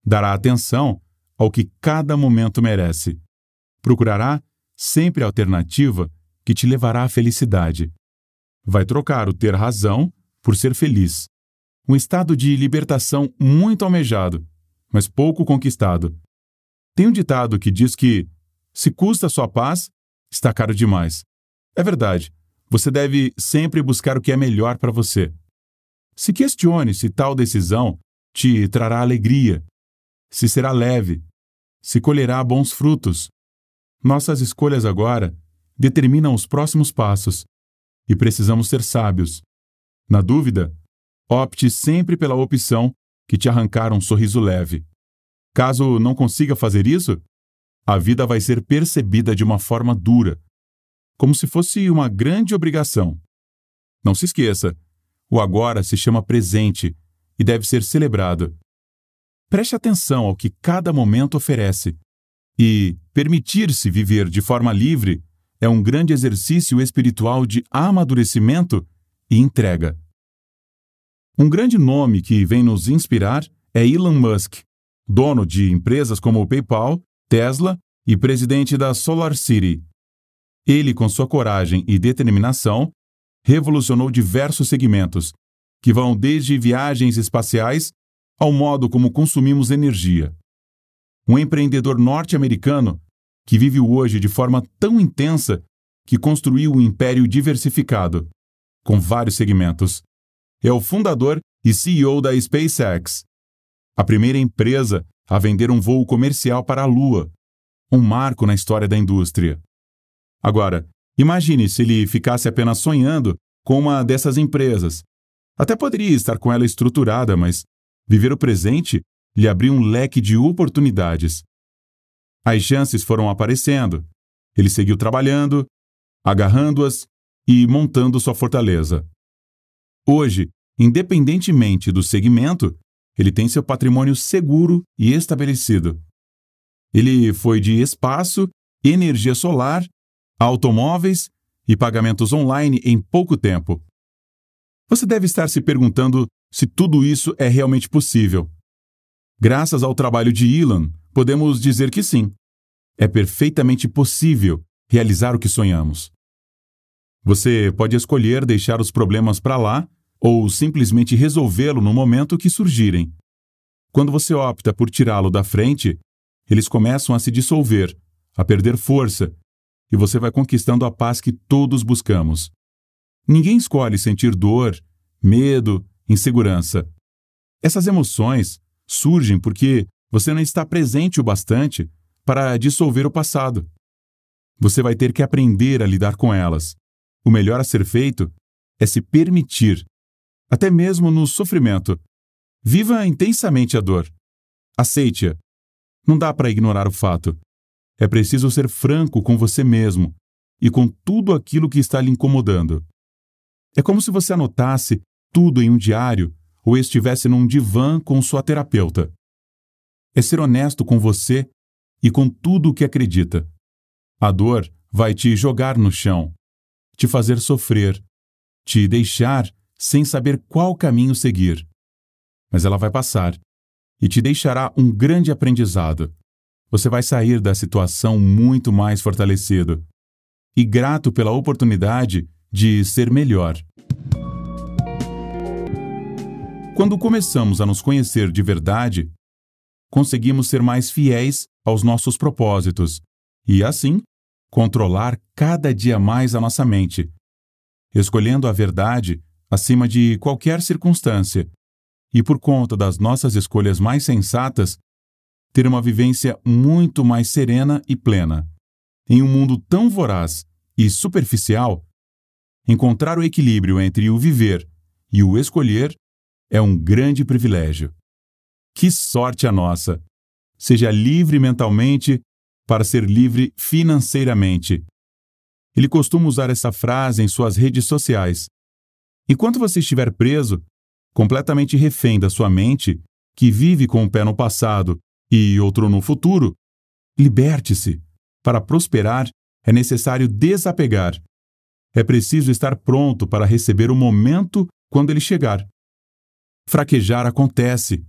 Dará atenção ao que cada momento merece. Procurará sempre a alternativa que te levará à felicidade. Vai trocar o ter razão por ser feliz. Um estado de libertação muito almejado, mas pouco conquistado. Tem um ditado que diz que, se custa sua paz, está caro demais. É verdade, você deve sempre buscar o que é melhor para você. Se questione se tal decisão te trará alegria, se será leve, se colherá bons frutos. Nossas escolhas agora determinam os próximos passos e precisamos ser sábios. Na dúvida, opte sempre pela opção que te arrancar um sorriso leve. Caso não consiga fazer isso, a vida vai ser percebida de uma forma dura, como se fosse uma grande obrigação. Não se esqueça, o agora se chama presente e deve ser celebrado. Preste atenção ao que cada momento oferece. E permitir-se viver de forma livre é um grande exercício espiritual de amadurecimento e entrega. Um grande nome que vem nos inspirar é Elon Musk, dono de empresas como o PayPal, Tesla e presidente da Solar City. Ele, com sua coragem e determinação, revolucionou diversos segmentos, que vão desde viagens espaciais ao modo como consumimos energia. Um empreendedor norte-americano que vive hoje de forma tão intensa que construiu um império diversificado, com vários segmentos. É o fundador e CEO da SpaceX, a primeira empresa a vender um voo comercial para a Lua, um marco na história da indústria. Agora, imagine se ele ficasse apenas sonhando com uma dessas empresas. Até poderia estar com ela estruturada, mas Viver o presente lhe abriu um leque de oportunidades. As chances foram aparecendo. Ele seguiu trabalhando, agarrando-as e montando sua fortaleza. Hoje, independentemente do segmento, ele tem seu patrimônio seguro e estabelecido. Ele foi de espaço energia solar, automóveis e pagamentos online em pouco tempo. Você deve estar se perguntando se tudo isso é realmente possível. Graças ao trabalho de Elon, podemos dizer que sim. É perfeitamente possível realizar o que sonhamos. Você pode escolher deixar os problemas para lá ou simplesmente resolvê-lo no momento que surgirem. Quando você opta por tirá-lo da frente, eles começam a se dissolver, a perder força, e você vai conquistando a paz que todos buscamos. Ninguém escolhe sentir dor, medo, insegurança. Essas emoções surgem porque você não está presente o bastante para dissolver o passado. Você vai ter que aprender a lidar com elas. O melhor a ser feito é se permitir, até mesmo no sofrimento. Viva intensamente a dor. Aceite-a. Não dá para ignorar o fato. É preciso ser franco com você mesmo e com tudo aquilo que está lhe incomodando. É como se você anotasse tudo em um diário ou estivesse num divã com sua terapeuta. É ser honesto com você e com tudo o que acredita. A dor vai te jogar no chão, te fazer sofrer, te deixar sem saber qual caminho seguir. Mas ela vai passar e te deixará um grande aprendizado. Você vai sair da situação muito mais fortalecido e grato pela oportunidade de ser melhor. Quando começamos a nos conhecer de verdade, conseguimos ser mais fiéis aos nossos propósitos e, assim, controlar cada dia mais a nossa mente, escolhendo a verdade acima de qualquer circunstância, e por conta das nossas escolhas mais sensatas, ter uma vivência muito mais serena e plena. Em um mundo tão voraz e superficial, encontrar o equilíbrio entre o viver e o escolher é um grande privilégio. Que sorte a nossa! Seja livre mentalmente para ser livre financeiramente. Ele costuma usar essa frase em suas redes sociais. Enquanto você estiver preso, completamente refém da sua mente, que vive com um pé no passado e outro no futuro, liberte-se. Para prosperar, é necessário desapegar. É preciso estar pronto para receber o momento quando ele chegar. Fraquejar acontece.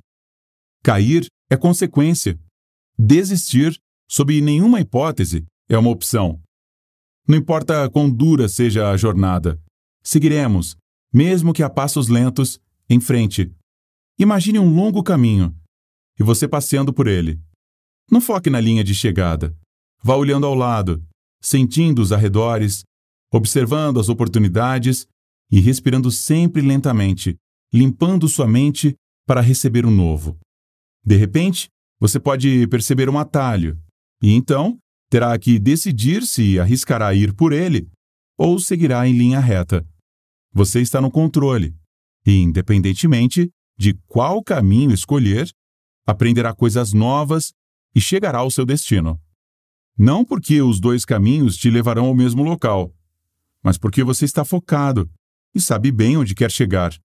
Cair é consequência. Desistir sob nenhuma hipótese, é uma opção. Não importa quão dura seja a jornada, seguiremos, mesmo que a passos lentos, em frente. Imagine um longo caminho e você passeando por ele. Não foque na linha de chegada. Vá olhando ao lado, sentindo os arredores, observando as oportunidades e respirando sempre lentamente, limpando sua mente para receber o um novo. De repente, você pode perceber um atalho, e então terá que decidir se arriscará ir por ele ou seguirá em linha reta. Você está no controle e, independentemente de qual caminho escolher, aprenderá coisas novas e chegará ao seu destino. Não porque os dois caminhos te levarão ao mesmo local, mas porque você está focado e sabe bem onde quer chegar.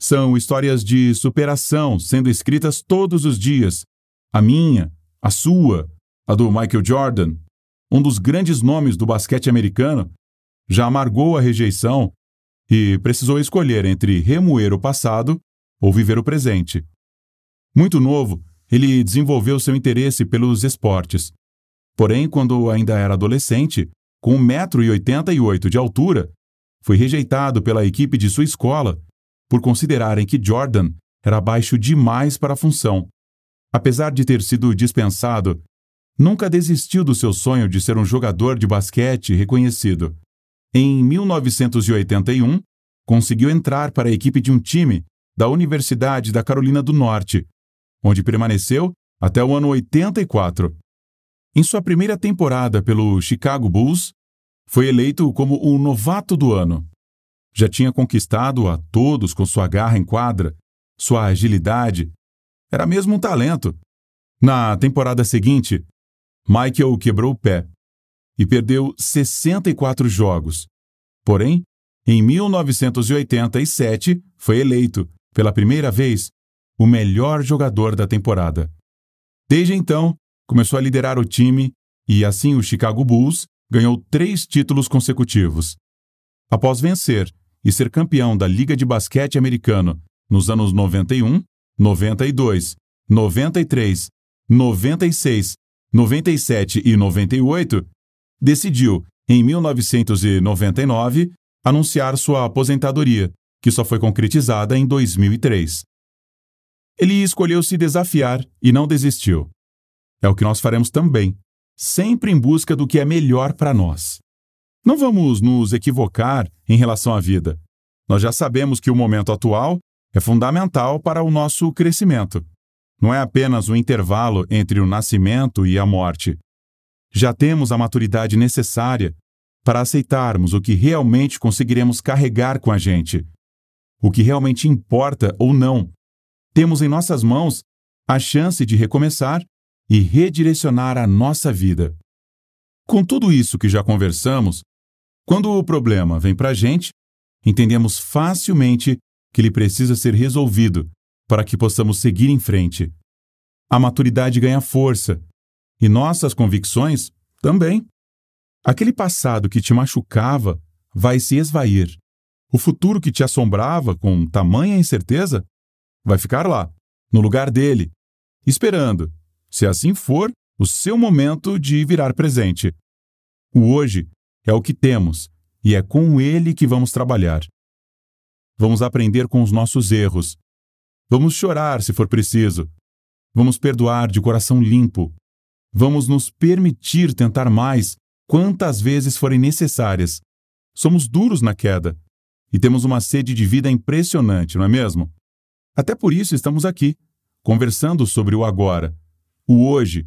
São histórias de superação sendo escritas todos os dias. A minha, a sua, a do Michael Jordan, um dos grandes nomes do basquete americano, já amargou a rejeição e precisou escolher entre remoer o passado ou viver o presente. Muito novo, ele desenvolveu seu interesse pelos esportes. Porém, quando ainda era adolescente, com 1,88m de altura, foi rejeitado pela equipe de sua escola por considerarem que Jordan era baixo demais para a função. Apesar de ter sido dispensado nunca desistiu do seu sonho de ser um jogador de basquete reconhecido. Em 1981, conseguiu entrar para a equipe de um time da Universidade da Carolina do Norte, onde permaneceu até o ano 84. Em sua primeira temporada pelo Chicago Bulls, foi eleito como o novato do ano. Já tinha conquistado a todos com sua garra em quadra, sua agilidade. Era mesmo um talento. Na temporada seguinte, Michael quebrou o pé e perdeu 64 jogos. Porém, em 1987 foi eleito, pela primeira vez, o melhor jogador da temporada. Desde então, começou a liderar o time e assim o Chicago Bulls ganhou três títulos consecutivos. Após vencer e ser campeão da Liga de Basquete Americano nos anos 91, 92, 93, 96, 97 e 98, decidiu, em 1999, anunciar sua aposentadoria, que só foi concretizada em 2003. Ele escolheu se desafiar e não desistiu. É o que nós faremos também, sempre em busca do que é melhor para nós. Não vamos nos equivocar em relação à vida. Nós já sabemos que o momento atual é fundamental para o nosso crescimento. Não é apenas um intervalo entre o nascimento e a morte. Já temos a maturidade necessária para aceitarmos o que realmente conseguiremos carregar com a gente, o que realmente importa ou não. Temos em nossas mãos a chance de recomeçar e redirecionar a nossa vida. Com tudo isso que já conversamos, quando o problema vem para a gente, entendemos facilmente que ele precisa ser resolvido para que possamos seguir em frente. A maturidade ganha força e nossas convicções também. Aquele passado que te machucava vai se esvair. O futuro que te assombrava com tamanha incerteza vai ficar lá, no lugar dele, esperando, se assim for, o seu momento de virar presente. O hoje é o que temos e é com ele que vamos trabalhar. Vamos aprender com os nossos erros. Vamos chorar se for preciso. Vamos perdoar de coração limpo. Vamos nos permitir tentar mais quantas vezes forem necessárias. Somos duros na queda e temos uma sede de vida impressionante, não é mesmo? Até por isso estamos aqui, conversando sobre o agora, o hoje,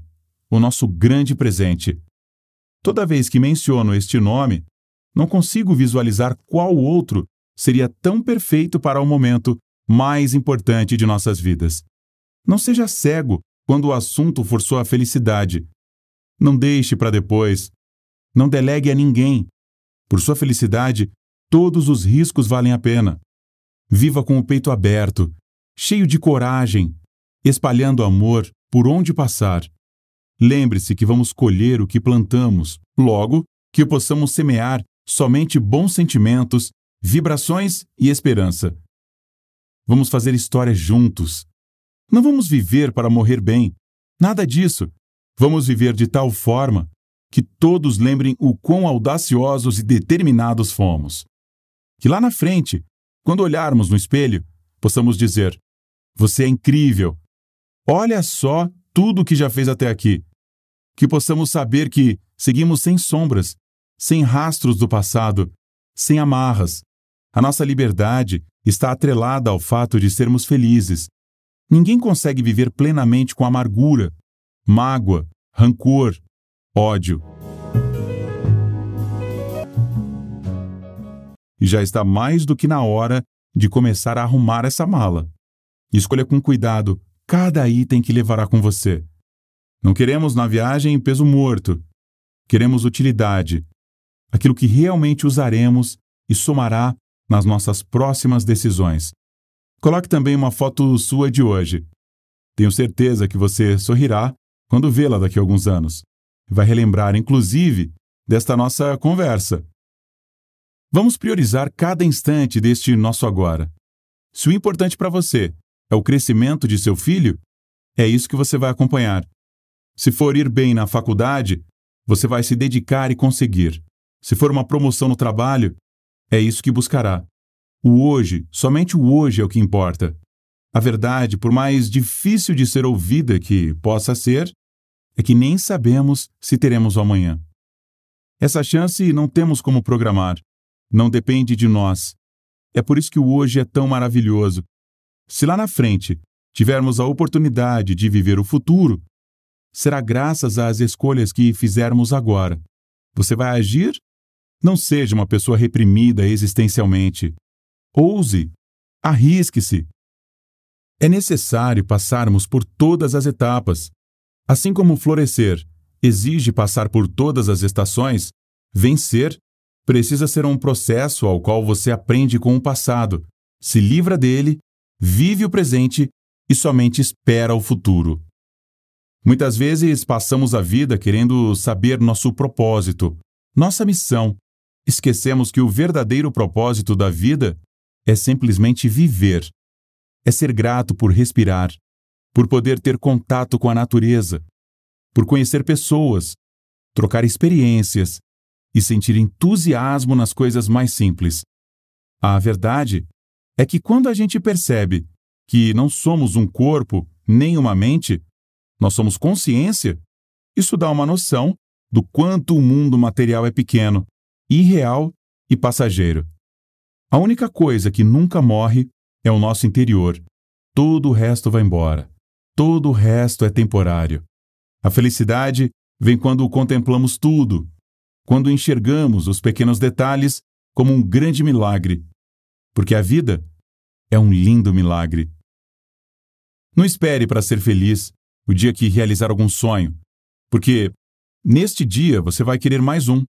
o nosso grande presente. Toda vez que menciono este nome, não consigo visualizar qual outro seria tão perfeito para o momento mais importante de nossas vidas. Não seja cego quando o assunto for sua felicidade. Não deixe para depois. Não delegue a ninguém. Por sua felicidade, todos os riscos valem a pena. Viva com o peito aberto, cheio de coragem, espalhando amor por onde passar. Lembre-se que vamos colher o que plantamos, logo, que possamos semear somente bons sentimentos, vibrações e esperança. Vamos fazer história juntos. Não vamos viver para morrer bem. Nada disso. Vamos viver de tal forma que todos lembrem o quão audaciosos e determinados fomos. Que lá na frente, quando olharmos no espelho, possamos dizer: Você é incrível. Olha só tudo o que já fez até aqui. Que possamos saber que seguimos sem sombras, sem rastros do passado, sem amarras. A nossa liberdade está atrelada ao fato de sermos felizes. Ninguém consegue viver plenamente com amargura, mágoa, rancor, ódio. E já está mais do que na hora de começar a arrumar essa mala. Escolha com cuidado cada item que levará com você. Não queremos na viagem peso morto. Queremos utilidade, aquilo que realmente usaremos e somará nas nossas próximas decisões. Coloque também uma foto sua de hoje. Tenho certeza que você sorrirá quando vê-la daqui a alguns anos. Vai relembrar, inclusive, desta nossa conversa. Vamos priorizar cada instante deste nosso agora. Se o importante para você é o crescimento de seu filho, é isso que você vai acompanhar. Se for ir bem na faculdade, você vai se dedicar e conseguir. Se for uma promoção no trabalho, é isso que buscará. O hoje, somente o hoje é o que importa. A verdade, por mais difícil de ser ouvida que possa ser, é que nem sabemos se teremos o amanhã. Essa chance não temos como programar. Não depende de nós. É por isso que o hoje é tão maravilhoso. Se lá na frente tivermos a oportunidade de viver o futuro, será graças às escolhas que fizermos agora. Você vai agir não seja uma pessoa reprimida existencialmente. Ouse. Arrisque-se. É necessário passarmos por todas as etapas. Assim como florescer exige passar por todas as estações, vencer precisa ser um processo ao qual você aprende com o passado, se livra dele, vive o presente e somente espera o futuro. Muitas vezes passamos a vida querendo saber nosso propósito, nossa missão. Esquecemos que o verdadeiro propósito da vida é simplesmente viver. É ser grato por respirar, por poder ter contato com a natureza, por conhecer pessoas, trocar experiências e sentir entusiasmo nas coisas mais simples. A verdade é que quando a gente percebe que não somos um corpo nem uma mente, nós somos consciência, isso dá uma noção do quanto o mundo material é pequeno, irreal e passageiro. A única coisa que nunca morre é o nosso interior. Todo o resto vai embora. Todo o resto é temporário. A felicidade vem quando contemplamos tudo, quando enxergamos os pequenos detalhes como um grande milagre. Porque a vida é um lindo milagre. Não espere para ser feliz o dia que realizar algum sonho, porque neste dia você vai querer mais um,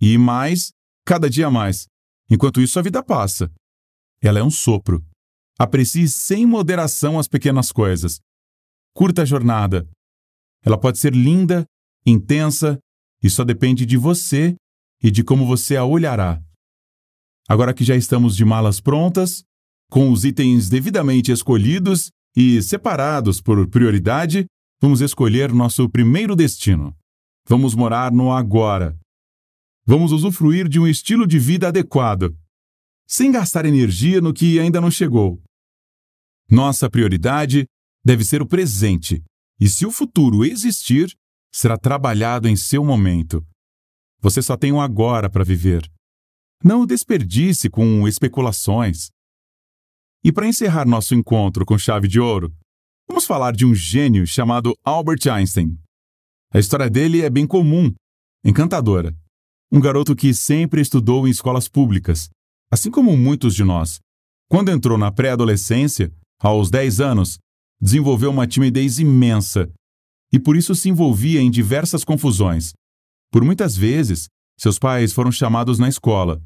e mais, cada dia mais. Enquanto isso, a vida passa. Ela é um sopro. Aprecie sem moderação as pequenas coisas. Curta a jornada. Ela pode ser linda, intensa, e só depende de você e de como você a olhará. Agora que já estamos de malas prontas, com os itens devidamente escolhidos e separados por prioridade, Vamos escolher nosso primeiro destino. Vamos morar no agora. Vamos usufruir de um estilo de vida adequado, sem gastar energia no que ainda não chegou. Nossa prioridade deve ser o presente, e se o futuro existir, será trabalhado em seu momento. Você só tem um agora para viver. Não o desperdice com especulações. E para encerrar nosso encontro com chave de ouro, Vamos falar de um gênio chamado Albert Einstein. A história dele é bem comum, encantadora. Um garoto que sempre estudou em escolas públicas, assim como muitos de nós. Quando entrou na pré-adolescência, aos 10 anos, desenvolveu uma timidez imensa e por isso se envolvia em diversas confusões. Por muitas vezes, seus pais foram chamados na escola,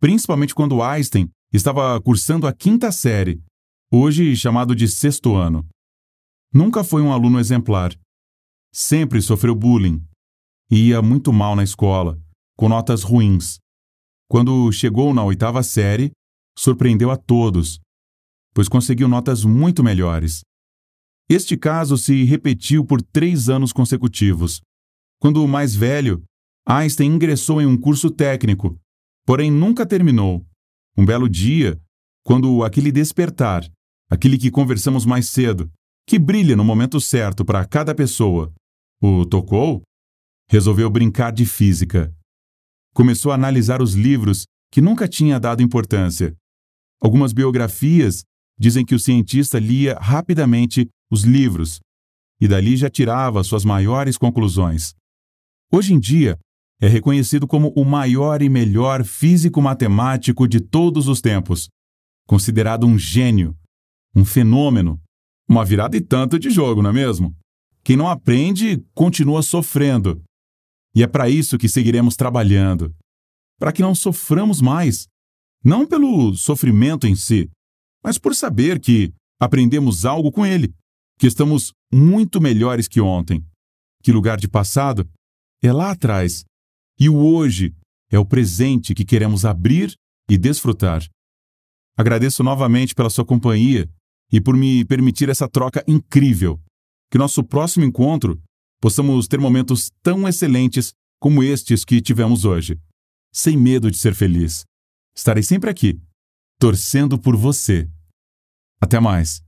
principalmente quando Einstein estava cursando a quinta série, hoje chamado de sexto ano. Nunca foi um aluno exemplar. Sempre sofreu bullying. Ia muito mal na escola, com notas ruins. Quando chegou na oitava série, surpreendeu a todos, pois conseguiu notas muito melhores. Este caso se repetiu por três anos consecutivos. Quando o mais velho, Einstein ingressou em um curso técnico, porém nunca terminou. Um belo dia, quando aquele despertar, aquele que conversamos mais cedo, que brilha no momento certo para cada pessoa. O tocou? Resolveu brincar de física. Começou a analisar os livros que nunca tinha dado importância. Algumas biografias dizem que o cientista lia rapidamente os livros e dali já tirava suas maiores conclusões. Hoje em dia, é reconhecido como o maior e melhor físico-matemático de todos os tempos, considerado um gênio, um fenômeno uma virada e tanto de jogo, não é mesmo? Quem não aprende continua sofrendo. E é para isso que seguiremos trabalhando para que não soframos mais. Não pelo sofrimento em si, mas por saber que aprendemos algo com ele, que estamos muito melhores que ontem, que lugar de passado é lá atrás e o hoje é o presente que queremos abrir e desfrutar. Agradeço novamente pela sua companhia e por me permitir essa troca incrível. Que nosso próximo encontro possamos ter momentos tão excelentes como estes que tivemos hoje. Sem medo de ser feliz. Estarei sempre aqui, torcendo por você. Até mais.